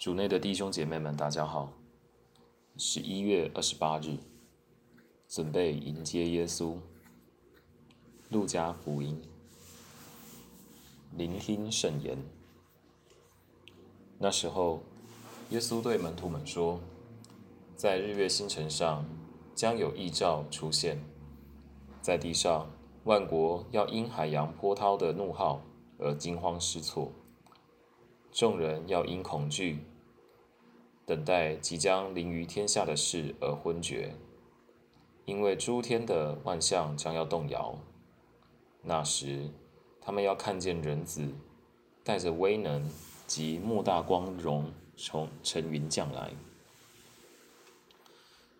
主内的弟兄姐妹们，大家好。十一月二十八日，准备迎接耶稣。路加福音，聆听圣言。那时候，耶稣对门徒们说：“在日月星辰上将有异兆出现，在地上万国要因海洋波涛的怒号而惊慌失措，众人要因恐惧。”等待即将临于天下的事而昏厥，因为诸天的万象将要动摇。那时，他们要看见人子带着威能及莫大光荣从乘云降来。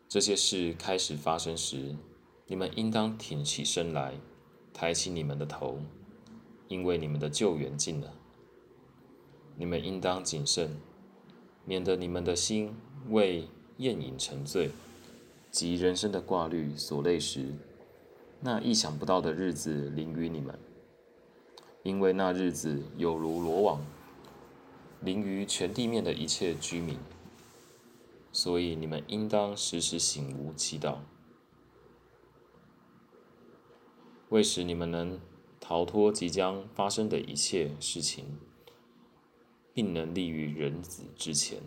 这些事开始发生时，你们应当挺起身来，抬起你们的头，因为你们的救援近了。你们应当谨慎。免得你们的心为宴饮沉醉，及人生的挂虑所累时，那意想不到的日子临于你们。因为那日子有如罗网，临于全地面的一切居民。所以你们应当时时醒悟祈祷，为使你们能逃脱即将发生的一切事情。并能立于人子之前。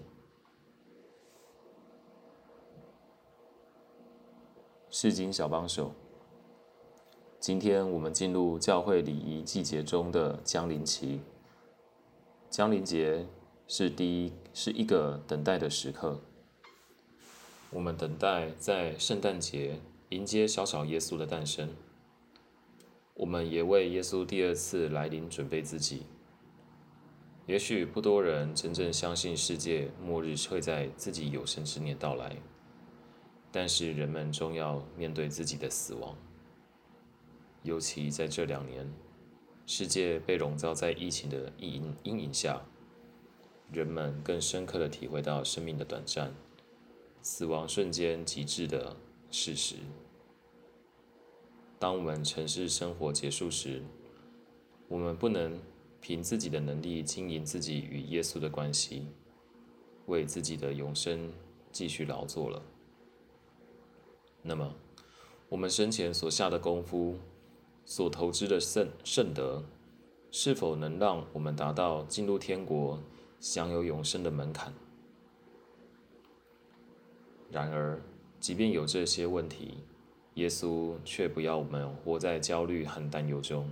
世经小帮手，今天我们进入教会礼仪季节中的降临期。降临节是第一，是一个等待的时刻。我们等待在圣诞节迎接小小耶稣的诞生。我们也为耶稣第二次来临准备自己。也许不多人真正相信世界末日会在自己有生之年到来，但是人们终要面对自己的死亡。尤其在这两年，世界被笼罩在疫情的阴阴影下，人们更深刻的体会到生命的短暂，死亡瞬间极致的事实。当我们城市生活结束时，我们不能。凭自己的能力经营自己与耶稣的关系，为自己的永生继续劳作了。那么，我们生前所下的功夫，所投资的圣圣德，是否能让我们达到进入天国、享有永生的门槛？然而，即便有这些问题，耶稣却不要我们活在焦虑和担忧中。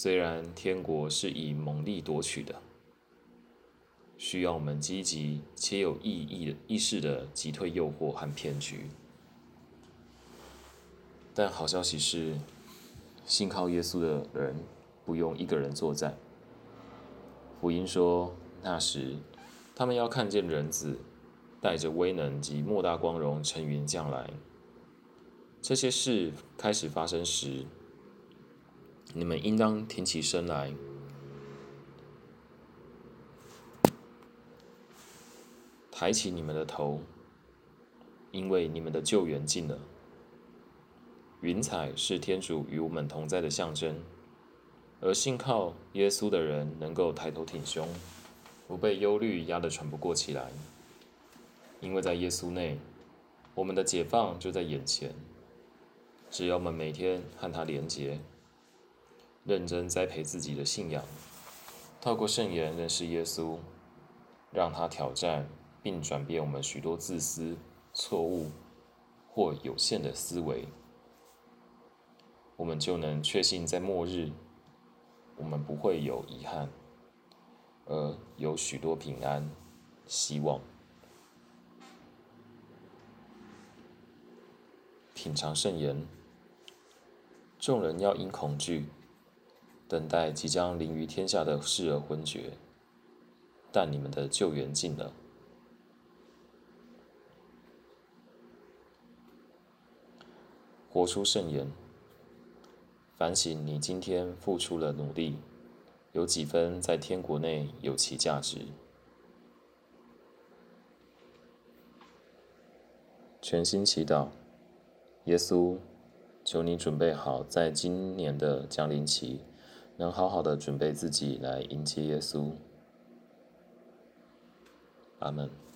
虽然天国是以猛力夺取的，需要我们积极且有意义的意识的击退诱惑和骗局，但好消息是，信靠耶稣的人不用一个人作战。福音说，那时他们要看见人子带着威能及莫大光荣乘云降来。这些事开始发生时。你们应当挺起身来，抬起你们的头，因为你们的救援近了。云彩是天主与我们同在的象征，而信靠耶稣的人能够抬头挺胸，不被忧虑压得喘不过气来，因为在耶稣内，我们的解放就在眼前。只要我们每天和他连结。认真栽培自己的信仰，透过圣言认识耶稣，让他挑战并转变我们许多自私、错误或有限的思维，我们就能确信在末日，我们不会有遗憾，而有许多平安、希望。品尝圣言，众人要因恐惧。等待即将临于天下的事而昏厥，但你们的救援近了。活出圣言，反省你今天付出了努力，有几分在天国内有其价值。全心祈祷，耶稣，求你准备好在今年的降临期。能好好的准备自己来迎接耶稣。阿门。